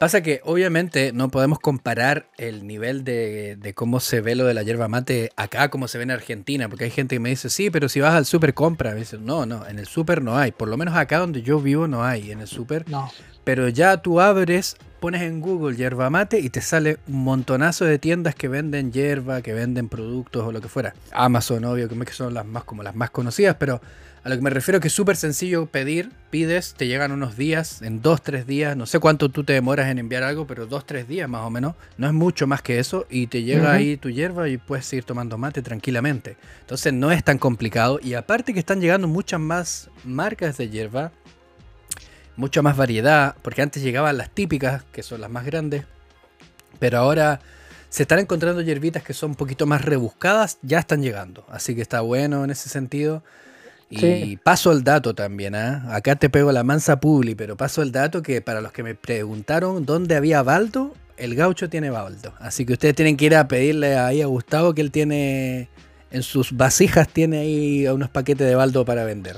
Pasa que obviamente no podemos comparar el nivel de, de, cómo se ve lo de la hierba mate acá como se ve en Argentina, porque hay gente que me dice, sí, pero si vas al súper compra, me dicen, no, no, en el súper no hay, por lo menos acá donde yo vivo no hay, en el súper. No. Pero ya tú abres pones en Google yerba mate y te sale un montonazo de tiendas que venden hierba, que venden productos o lo que fuera. Amazon, obvio, que son las más como las más conocidas, pero a lo que me refiero que es súper sencillo pedir, pides, te llegan unos días, en dos, tres días, no sé cuánto tú te demoras en enviar algo, pero dos, tres días más o menos, no es mucho más que eso, y te llega ahí tu hierba y puedes seguir tomando mate tranquilamente. Entonces no es tan complicado, y aparte que están llegando muchas más marcas de hierba, mucha más variedad, porque antes llegaban las típicas, que son las más grandes, pero ahora se están encontrando hierbitas que son un poquito más rebuscadas, ya están llegando, así que está bueno en ese sentido. Y paso el dato también, ¿ah? acá te pego la mansa publi, pero paso el dato que para los que me preguntaron dónde había baldo, el gaucho tiene baldo. Así que ustedes tienen que ir a pedirle ahí a Gustavo que él tiene en sus vasijas, tiene ahí unos paquetes de baldo para vender.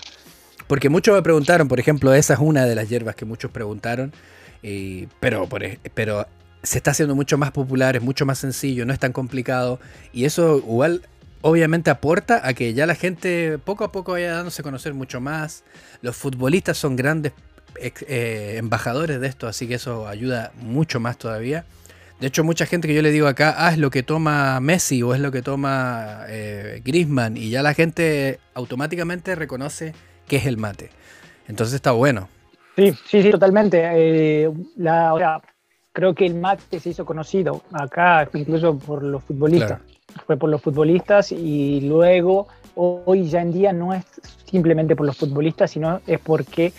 Porque muchos me preguntaron, por ejemplo, esa es una de las hierbas que muchos preguntaron, pero, pero se está haciendo mucho más popular, es mucho más sencillo, no es tan complicado, y eso igual obviamente aporta a que ya la gente poco a poco vaya dándose a conocer mucho más. Los futbolistas son grandes eh, embajadores de esto, así que eso ayuda mucho más todavía. De hecho, mucha gente que yo le digo acá, ah, es lo que toma Messi o es lo que toma eh, Grisman, y ya la gente automáticamente reconoce que es el mate. Entonces está bueno. Sí, sí, sí, totalmente. Eh, la, creo que el mate se hizo conocido acá, incluso por los futbolistas. Fue por los futbolistas y luego, hoy ya en día no es simplemente por los futbolistas, sino es porque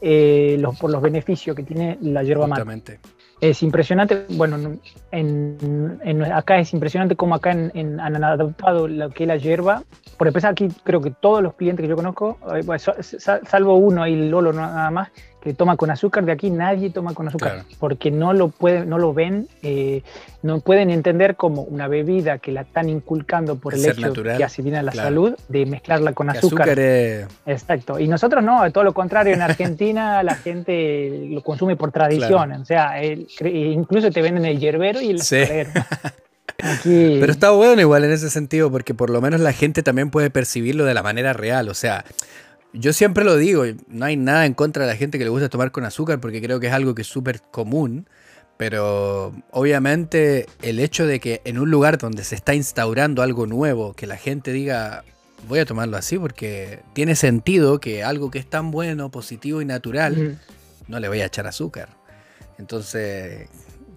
eh, los, por los beneficios que tiene la yerba mate. Es impresionante, bueno, en, acá es impresionante cómo acá en, han adoptado lo que es la hierba. Por empezar, aquí creo que todos los clientes que yo conozco, eh, salvo uno, ahí Lolo nada más, que toma con azúcar, de aquí nadie toma con azúcar, porque no lo, pueden, no lo ven, eh, no pueden entender como una bebida que la están inculcando por el, hecho que hace bien a la salud, de mezclarla con azúcar. Exacto. Y nosotros no, todo lo contrario, en Argentina la gente lo consume por tradición, o sea, incluso te venden el hierbero y el sí. Pero está bueno igual en ese sentido, porque por lo menos la gente también puede percibirlo de la manera real. O sea, yo siempre lo digo, no hay nada en contra de la gente que le gusta tomar con azúcar porque creo que es algo que es súper común. Pero obviamente el hecho de que en un lugar donde se está instaurando algo nuevo, que la gente diga, voy a tomarlo así porque tiene sentido que algo que es tan bueno, positivo y natural, no le voy a echar azúcar. Entonces,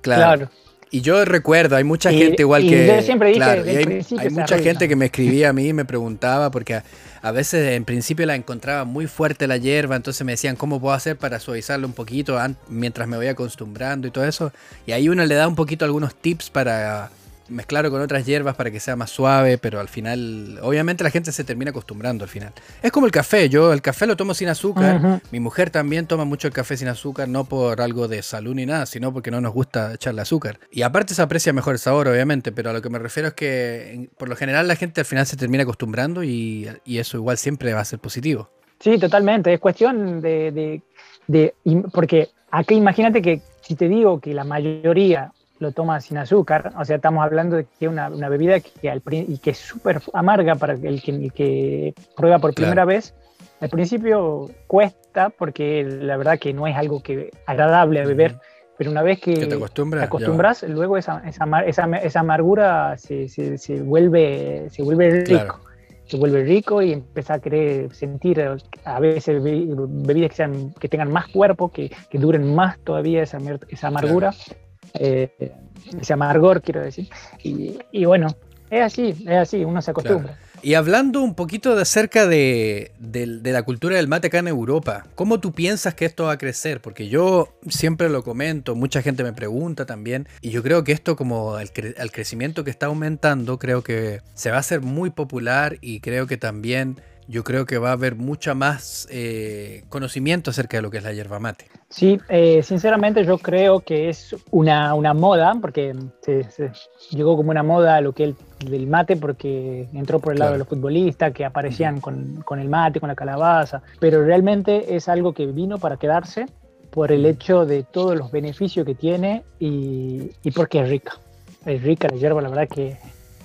claro. Y yo recuerdo, hay mucha gente igual que. Yo siempre dije, hay, hay mucha gente que me escribía a mí y me preguntaba, porque a, veces en principio la encontraba muy fuerte la hierba, entonces me decían cómo puedo hacer para suavizarlo un poquito mientras me voy acostumbrando y todo eso. Y ahí uno le da un poquito algunos tips para mezclarlo con otras hierbas para que sea más suave, pero al final, obviamente la gente se termina acostumbrando al final. Es como el café, yo el café lo tomo sin azúcar, mi mujer también toma mucho el café sin azúcar, no por algo de salud ni nada, sino porque no nos gusta echarle azúcar. Y aparte se aprecia mejor el sabor, obviamente, pero a lo que me refiero es que por lo general la gente al final se termina acostumbrando y, eso igual siempre va a ser positivo. Sí, totalmente, es cuestión de, de, de porque aquí imagínate que si te digo que la mayoría lo toma sin azúcar, o sea, estamos hablando de que una, una bebida que, al, y que es súper amarga para el que, que prueba por primera vez. Al principio cuesta porque la verdad que no es algo que agradable a beber, pero una vez que, te, acostumbras, luego esa, esa, esa, amargura se, se, se, vuelve, se vuelve rico. Se vuelve rico y empieza a querer sentir a veces bebidas que, sean, que tengan más cuerpo, que, que duren más todavía esa, esa amargura eh, ese amargor, quiero decir. Y, bueno, es así, es así, uno se acostumbra. Y hablando un poquito de acerca de, la cultura del mate acá en Europa, ¿cómo tú piensas que esto va a crecer? Porque yo siempre lo comento, mucha gente me pregunta también, y yo creo que esto como el, el crecimiento que está aumentando, creo que se va a hacer muy popular y creo que también yo creo que va a haber mucha más eh, conocimiento acerca de lo que es la yerba mate. Sí, eh, sinceramente yo creo que es una, una moda, porque se, llegó como una moda lo que el mate, porque entró por el lado de los futbolistas que aparecían con, con, el mate, con la calabaza, pero realmente es algo que vino para quedarse por el hecho de todos los beneficios que tiene y, y porque es rica. Es rica la hierba, la verdad que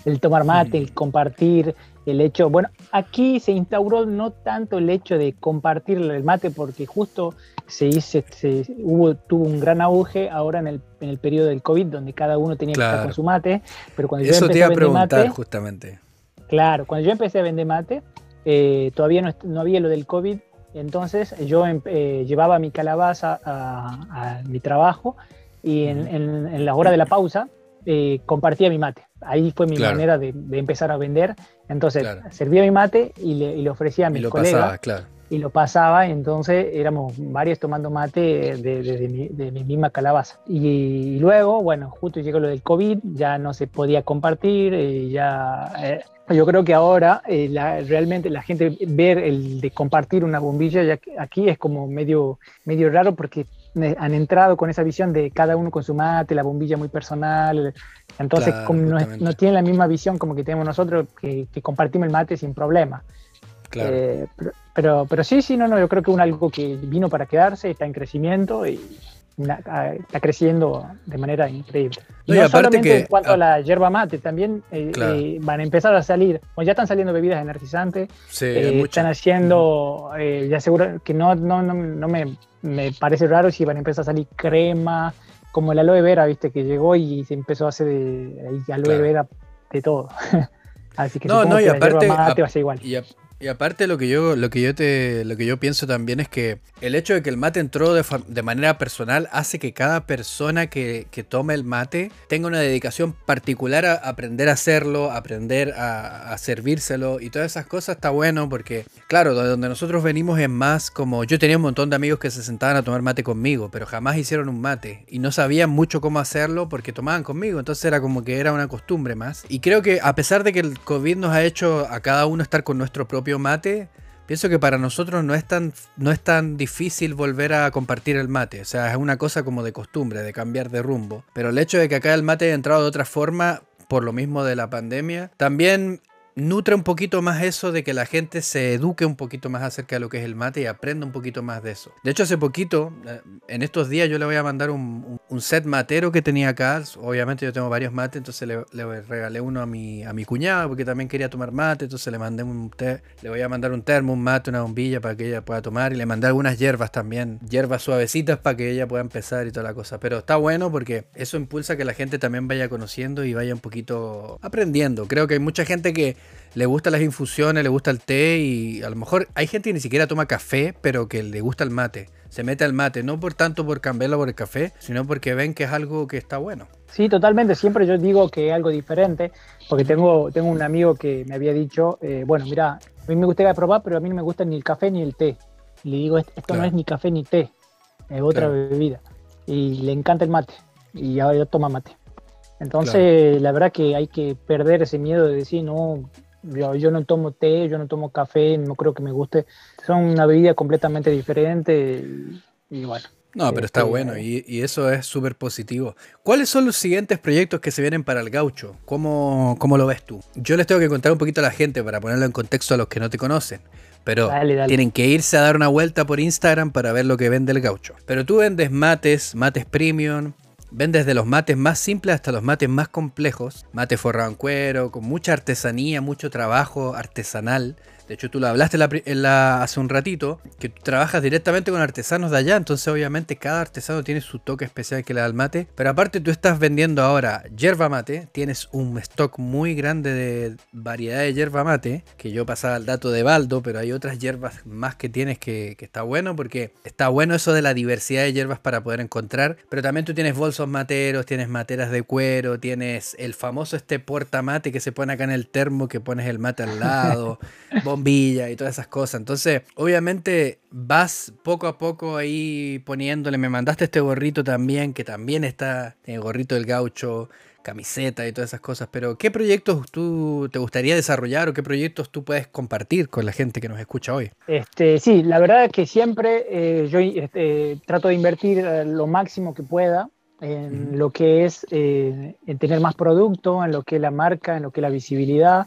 el tomar mate, el compartir, el hecho, bueno, aquí se instauró no tanto el hecho de compartir el mate, porque justo se, hizo, se hubo, tuvo un gran auge ahora en el, en el periodo del COVID, donde cada uno tenía que estar con su mate, pero cuando Eso yo empecé te iba a, preguntar mate, justamente. Claro, cuando yo empecé a vender mate, eh, todavía no, no, había lo del COVID, entonces yo em, eh, llevaba mi calabaza a, mi trabajo y en, en, en la hora de la pausa eh, compartía mi mate. Ahí fue mi manera de, empezar a vender. Entonces, servía mi mate y le, ofrecía a mis colegas. Y lo pasaba, entonces éramos varios tomando mate de, mi, misma calabaza. Y, luego, bueno, justo llegó lo del COVID, ya no se podía compartir, y ya... Eh, yo creo que ahora eh, realmente la gente ver el de compartir una bombilla ya aquí es como medio, medio raro porque han entrado con esa visión de cada uno con su mate, la bombilla muy personal. Entonces, como no, tienen la misma visión como que tenemos nosotros, que, compartimos el mate sin problema. Eh, pero, pero, sí, sí, no, no, yo creo que es algo que vino para quedarse, está en crecimiento y está creciendo de manera increíble. Y no, solamente en cuanto a la yerba mate, también eh, eh, van a empezar a salir, o ya están saliendo bebidas energizantes, están haciendo, ya seguro que no, no, no, no me me parece raro si van a empezar a salir crema, como el aloe vera, viste, que llegó y se empezó a hacer de, aloe vera de todo. Así que no, no, y aparte, va a ser igual. Y aparte lo que yo lo que yo te lo que yo pienso también es que el hecho de que el mate entró de, manera personal hace que cada persona que, tome el mate tenga una dedicación particular a aprender a hacerlo, aprender a, servírselo y todas esas cosas está bueno porque claro, de donde nosotros venimos es más como yo tenía un montón de amigos que se sentaban a tomar mate conmigo, pero jamás hicieron un mate y no sabían mucho cómo hacerlo porque tomaban conmigo, entonces era como que era una costumbre más. Y creo que a pesar de que el COVID nos ha hecho a cada uno estar con nuestro propio mate, pienso que para nosotros no es tan, no es tan difícil volver a compartir el mate. O sea, es una cosa como de costumbre, de cambiar de rumbo. Pero el hecho de que acá el mate haya entrado de otra forma, por lo mismo de la pandemia, también nutre un poquito más eso de que la gente se eduque un poquito más acerca de lo que es el mate y aprenda un poquito más de eso. De hecho, hace poquito, eh, en estos días, yo le voy a mandar un, set matero que tenía acá. Obviamente yo tengo varios mates, entonces le, regalé uno a mi, a mi cuñada porque también quería tomar mate, entonces le mandé un té, le voy a mandar un termo, un mate, una bombilla para que ella pueda tomar y le mandé algunas hierbas también, hierbas suavecitas para que ella pueda empezar y toda la cosa. Pero está bueno porque eso impulsa que la gente también vaya conociendo y vaya un poquito aprendiendo. Creo que hay mucha gente que le gustan las infusiones, le gusta el té y a lo mejor hay gente que ni siquiera toma café, pero que le gusta el mate. Se mete al mate, no por tanto por cambiarlo por el café, sino porque ven que es algo que está bueno. Sí, totalmente. Siempre yo digo que es algo diferente, porque tengo, tengo un amigo que me había dicho, eh, bueno, mira, a mí me gustaría probar, pero a mí no me gusta ni el café ni el té. Le digo, esto no es ni café ni té, es otra bebida. Y le encanta el mate, y ahora toma mate. Entonces, la verdad que hay que perder ese miedo de decir, no, yo, no tomo té, yo no tomo café, no creo que me guste. Son una bebida completamente diferente y, bueno. No, pero está este, bueno y, eso es súper positivo. ¿Cuáles son los siguientes proyectos que se vienen para el gaucho? ¿Cómo, ¿Cómo, lo ves tú? Yo les tengo que contar un poquito a la gente para ponerlo en contexto a los que no te conocen. Pero tienen que irse a dar una vuelta por Instagram para ver lo que vende el gaucho. Pero tú vendes mates, mates premium, Ven desde los mates más simples hasta los mates más complejos, mate forrado en cuero, con mucha artesanía, mucho trabajo artesanal, de hecho, tú lo hablaste hace un ratito, que tú trabajas directamente con artesanos de allá, entonces obviamente cada artesano tiene su toque especial que le da al mate. Pero aparte tú estás vendiendo ahora yerba mate, tienes un stock muy grande de variedad de yerba mate, que yo pasaba el dato de Baldo, pero hay otras hierbas más que tienes que, que está bueno, porque está bueno eso de la diversidad de hierbas para poder encontrar. Pero también tú tienes bolsos materos, tienes materas de cuero, tienes el famoso este porta mate que se pone acá en el termo, que pones el mate al lado. bombilla y todas esas cosas. Entonces, obviamente vas poco a poco ahí poniéndole. Me mandaste este gorrito también, que también está el gorrito del gaucho, camiseta y todas esas cosas. Pero, ¿qué proyectos tú te gustaría desarrollar o qué proyectos tú puedes compartir con la gente que nos escucha hoy? Este, sí, la verdad es que siempre eh, yo este, trato de invertir eh, lo máximo que pueda en lo que es eh, en tener más producto, en lo que es la marca, en lo que es la visibilidad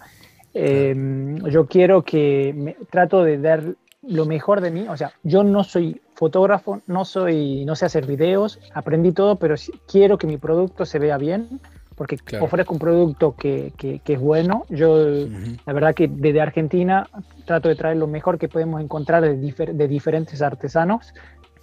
Em, yo quiero que me, trato de dar lo mejor de mí. O sea, yo no soy fotógrafo, no soy, no sé hacer videos, aprendí todo, pero quiero que mi producto se vea bien, porque ofrezco un producto que, que, es bueno. Yo, la verdad que desde Argentina trato de traer lo mejor que podemos encontrar de, de diferentes artesanos,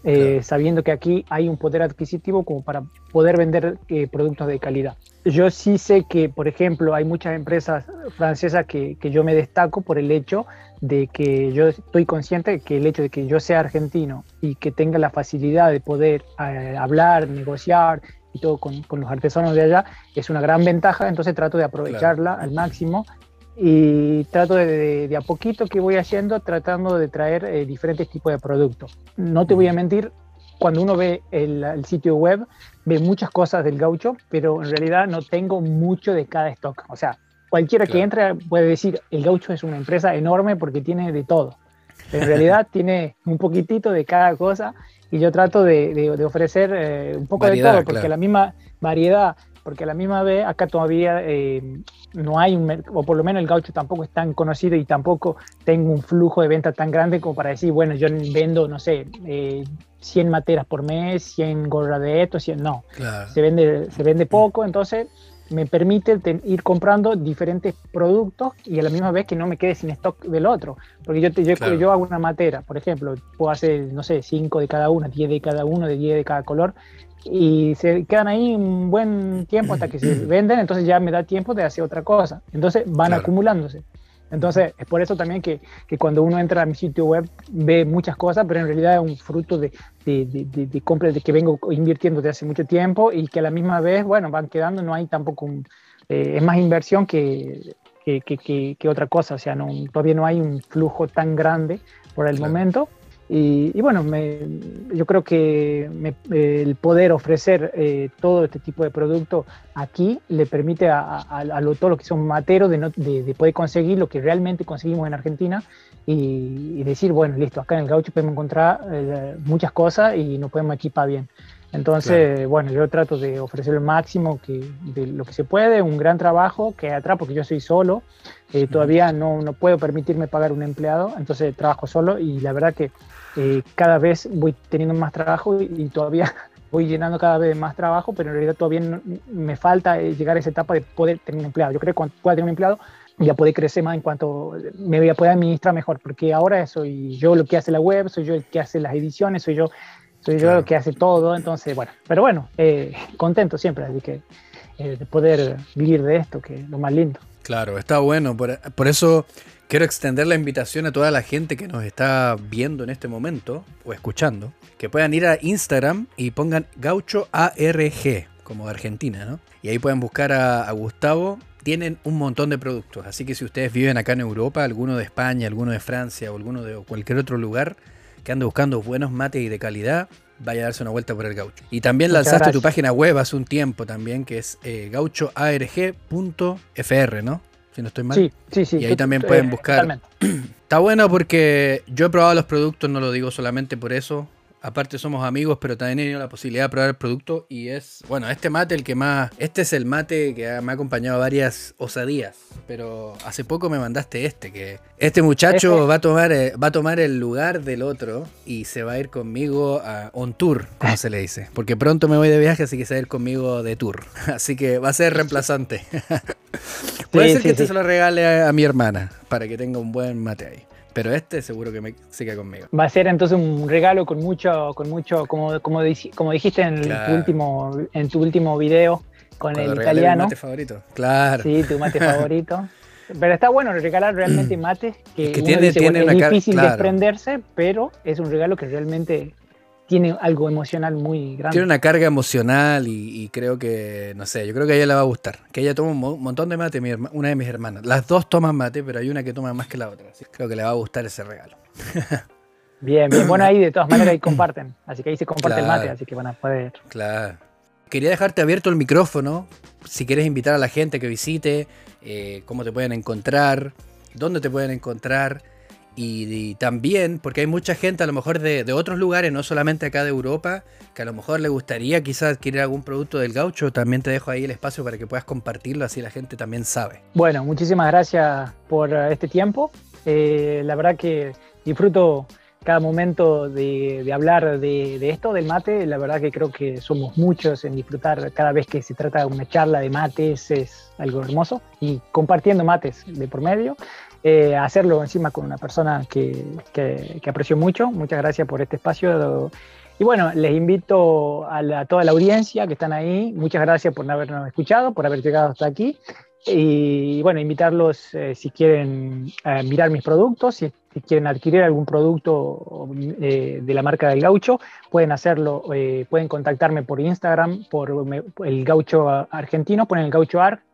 eh, sabiendo que aquí hay un poder adquisitivo como para poder vender eh, productos de calidad. Yo sí sé que, por ejemplo, hay muchas empresas francesas que, que, yo me destaco por el hecho de que yo estoy consciente de que el hecho de que yo sea argentino y que tenga la facilidad de poder eh, hablar, negociar y todo con, con, los artesanos de allá es una gran ventaja, entonces trato de aprovecharla al máximo y trato de, de, a poquito que voy haciendo, tratando de traer eh, diferentes tipos de productos. No te voy a mentir, cuando uno ve el, el, sitio web, ve muchas cosas del gaucho, pero en realidad no tengo mucho de cada stock. O sea, cualquiera que entre puede decir, el gaucho es una empresa enorme porque tiene de todo. Pero en realidad tiene un poquitito de cada cosa y yo trato de, de, ofrecer eh, un poco de todo, porque la misma variedad porque a la misma vez acá todavía eh, no hay un, o por lo menos el gaucho tampoco es tan conocido y tampoco tengo un flujo de venta tan grande como para decir, bueno, yo vendo, no sé, 100 eh, materas por mes, 100 gorras de esto, 100, no, se, vende, se vende poco, entonces me permite ir comprando diferentes productos y a la misma vez que no me quede sin stock del otro. Porque yo, yo, yo hago una matera, por ejemplo, puedo hacer, no sé, 5 de cada una, 10 de cada uno, de 10 de cada color, y se quedan ahí un buen tiempo hasta que se venden, entonces ya me da tiempo de hacer otra cosa. Entonces van acumulándose. Entonces es por eso también que, que, cuando uno entra a mi sitio web ve muchas cosas, pero en realidad es un fruto de, de, de, de compras de que vengo invirtiendo desde hace mucho tiempo y que a la misma vez, bueno, van quedando, no hay tampoco un, eh, es más inversión que, que, que, otra cosa, o sea, no, todavía no hay un flujo tan grande por el momento y, bueno, me, yo creo que el poder ofrecer eh, todo este tipo de producto aquí le permite a, a, todo lo que son materos de, de, poder conseguir lo que realmente conseguimos en Argentina y, decir, bueno, listo, acá en el gaucho podemos encontrar eh, muchas cosas y nos podemos equipar bien. Entonces, bueno, yo trato de ofrecer el máximo que, de lo que se puede, un gran trabajo que atrás, porque yo soy solo, eh, todavía no, no, puedo permitirme pagar un empleado, entonces trabajo solo y la verdad que eh, cada vez voy teniendo más trabajo y, todavía voy llenando cada vez más trabajo, pero en realidad todavía me falta eh, llegar a esa etapa de poder tener un empleado. Yo creo que cuando pueda tener un empleado ya poder crecer más en cuanto me voy a poder administrar mejor, porque ahora soy yo lo que hace la web, soy yo el que hace las ediciones, soy yo soy yo el que hace todo, entonces, bueno, pero bueno, eh, contento siempre, así que de poder vivir de esto, que es lo más lindo. Claro, está bueno. Por, por, eso quiero extender la invitación a toda la gente que nos está viendo en este momento o escuchando, que puedan ir a Instagram y pongan Gaucho ARG, como de Argentina, ¿no? Y ahí pueden buscar a, a Gustavo. Tienen un montón de productos, así que si ustedes viven acá en Europa, alguno de España, alguno de Francia o alguno de cualquier otro lugar que ande buscando buenos mates y de calidad, vaya a darse una vuelta por el gaucho. Y también Muchas lanzaste tu página web hace un tiempo también, que es eh, gauchoarg.fr, ¿no? Si no estoy mal. Sí, sí, sí. Y ahí también pueden buscar- totalmente. Está bueno porque yo he probado los productos, no lo digo solamente por eso. Aparte somos amigos, pero también he tenido la posibilidad de probar el producto y es, bueno, este mate el que más, este es el mate que me ha acompañado a varias osadías, pero hace poco me mandaste este, que este muchacho Ese- va a tomar, eh, va a tomar el lugar del otro y se va a ir conmigo a on tour, como se le dice, porque pronto me voy de viaje, así que se va a ir conmigo de tour, así que va a ser reemplazante. Puede Sí, ser sí, que este se lo regale a, a mi hermana para que tenga un buen mate ahí. Pero este seguro que me siga conmigo. Va a ser entonces un regalo con mucho, con mucho, como, como, dijiste en, Claro. tu último, en tu último video con Cuando el italiano. mate favorito. Claro. Sí, tu mate favorito. Pero está bueno regalar realmente mates que, Es que uno tiene- dice, tiene bueno, es difícil claro. desprenderse, pero es un regalo que realmente tiene algo emocional muy grande. Tiene una carga emocional y, y creo que, no sé, yo creo que a ella le va a gustar. Que ella toma un mo- montón de mate, mi herma- una de mis hermanas. Las dos toman mate, pero hay una que toma más que la otra. así que creo que le va a gustar ese regalo. Bien, bien. Bueno, ahí de todas maneras ahí comparten. Así que ahí se comparte el mate, así que van a poder. Claro. Quería dejarte abierto el micrófono. Si quieres invitar a la gente que visite, eh, cómo te pueden encontrar, dónde te pueden encontrar. Y, también, porque hay mucha gente a lo mejor de, otros lugares, no solamente acá de Europa, que a lo mejor le gustaría quizás adquirir algún producto del gaucho. También te dejo ahí el espacio para que puedas compartirlo, así la gente también sabe. Bueno, muchísimas gracias por eh, este tiempo. Eh, la verdad que disfruto cada momento de, de hablar de, de esto, del mate. La verdad que creo que somos muchos en disfrutar cada vez que se trata de una charla de mates, es algo hermoso. Y compartiendo mates de por medio. Eh, hacerlo encima con una persona que, aprecio mucho. Muchas gracias por este espacio. Y bueno, les invito a, toda la audiencia que están ahí. Muchas gracias por habernos escuchado, por haber llegado hasta aquí. Y bueno, invitarlos eh, si quieren mirar mis productos, si, quieren adquirir algún producto eh, de la marca del gaucho, pueden hacerlo, pueden contactarme por Instagram, por el gaucho argentino, ponen el gaucho ARG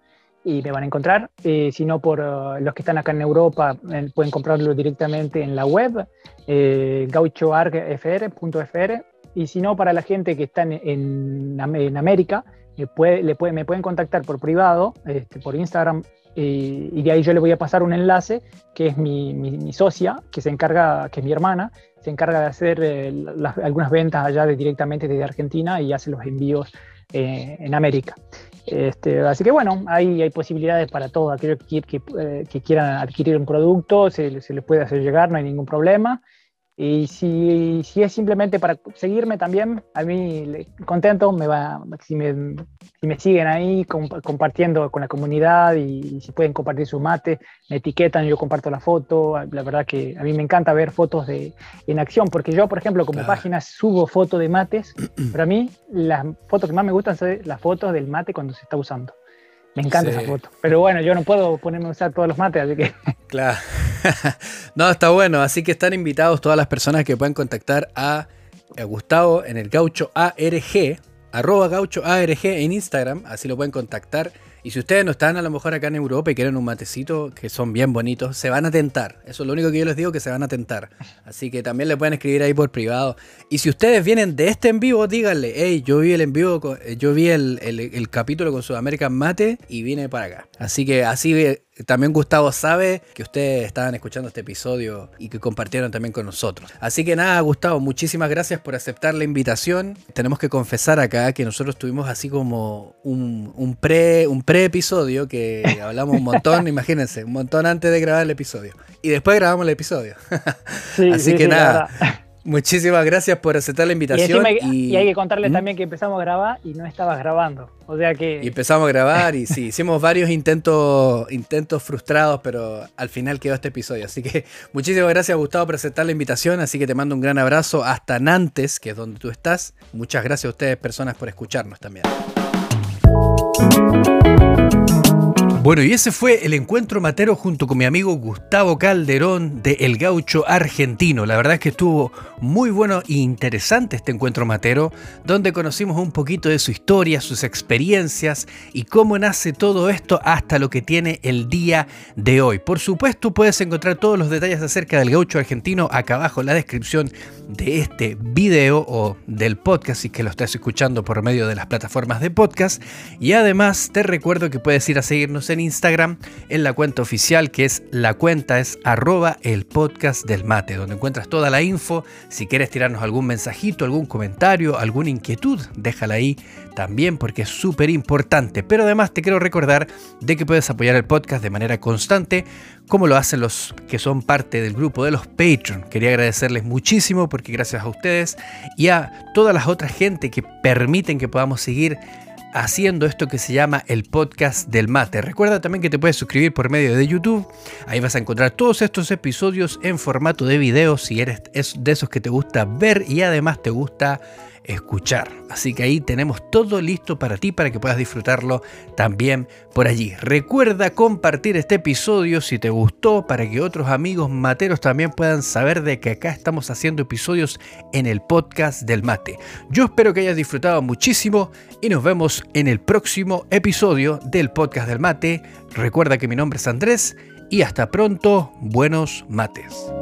y me van a encontrar. Eh, si no, por eh, los que están acá en Europa, eh, pueden comprarlo directamente en la web, eh, gauchoargfr.fr. Y si no, para la gente que está en, en Am- en América, le puede- me pueden contactar por privado, este, por Instagram, y, de ahí yo le voy a pasar un enlace, que es mi, mi- socia, que se encarga, que es mi hermana, se encarga de hacer algunas ventas allá de, directamente desde Argentina y hace los envíos en América. Este, así que bueno, ahí hay posibilidades para todos aquellos que, que, eh, que quieran adquirir un producto, se, se les puede hacer llegar, no hay ningún problema. Y si, si es simplemente para seguirme también, a mí contento, me va, si, me, si me siguen ahí comp- compartiendo con la comunidad y, si pueden compartir su mate, me etiquetan, yo comparto la foto. La verdad que a mí me encanta ver fotos de, en acción, porque yo, por ejemplo, como Claro. página subo fotos de mates, pero a mí las fotos que más me gustan son las fotos del mate cuando se está usando. Me encanta Sí. esa foto. Pero bueno, yo no puedo ponerme a usar todos los mates, así que Claro. no, está bueno. Así que están invitados todas las personas que puedan contactar a, a Gustavo en el gaucho ARG, arroba gaucho ARG en Instagram. Así lo pueden contactar. Y si ustedes no están a lo mejor acá en Europa y quieren un matecito que son bien bonitos, se van a tentar. Eso es lo único que yo les digo, que se van a tentar. Así que también le pueden escribir ahí por privado. Y si ustedes vienen de este en vivo, díganle, hey, yo vi el en vivo, eh, yo vi el, el- capítulo con Sudamerican Mate y vine para acá. Así que así eh, también Gustavo sabe que ustedes estaban escuchando este episodio y que compartieron también con nosotros. Así que nada, Gustavo, muchísimas gracias por aceptar la invitación. Tenemos que confesar acá que nosotros tuvimos así como un, un pre un pre episodio que hablamos un montón, imagínense, un montón antes de grabar el episodio. Y después grabamos el episodio. sí, Así sí, que sí, nada. Muchísimas gracias por aceptar la invitación. hay, y- y hay que contarles ¿Mm? también que empezamos a grabar y no estabas grabando. O sea que. Y empezamos a grabar y sí, hicimos varios intentos, intentos frustrados, pero al final quedó este episodio. Así que muchísimas gracias Gustavo por aceptar la invitación, así que te mando un gran abrazo hasta Nantes, que es donde tú estás. Muchas gracias a ustedes personas por escucharnos también. Bueno, y ese fue el encuentro matero junto con mi amigo Gustavo Calderón de El Gaucho Argentino. La verdad es que estuvo muy bueno e interesante este encuentro matero, donde conocimos un poquito de su historia, sus experiencias y cómo nace todo esto hasta lo que tiene el día de hoy. Por supuesto, puedes encontrar todos los detalles acerca del Gaucho Argentino acá abajo en la descripción de este video o del podcast, si que lo estás escuchando por medio de las plataformas de podcast. Y además te recuerdo que puedes ir a seguirnos en Instagram en la cuenta oficial que es la cuenta es arroba el podcast del mate, donde encuentras toda la info. Si quieres tirarnos algún mensajito, algún comentario, alguna inquietud, déjala ahí también porque es súper importante. Pero además te quiero recordar de que puedes apoyar el podcast de manera constante, como lo hacen los que son parte del grupo de los Patreon. Quería agradecerles muchísimo porque gracias a ustedes y a todas las otras gente que permiten que podamos seguir haciendo esto que se llama el podcast del mate. Recuerda también que te puedes suscribir por medio de YouTube. Ahí vas a encontrar todos estos episodios en formato de video si eres de esos que te gusta ver y además te gusta escuchar. Así que ahí tenemos todo listo para ti para que puedas disfrutarlo también por allí. Recuerda compartir este episodio si te gustó para que otros amigos materos también puedan saber de que acá estamos haciendo episodios en el podcast del mate. Yo espero que hayas disfrutado muchísimo y nos vemos en el próximo episodio del podcast del mate. Recuerda que mi nombre es Andrés y hasta pronto, buenos mates.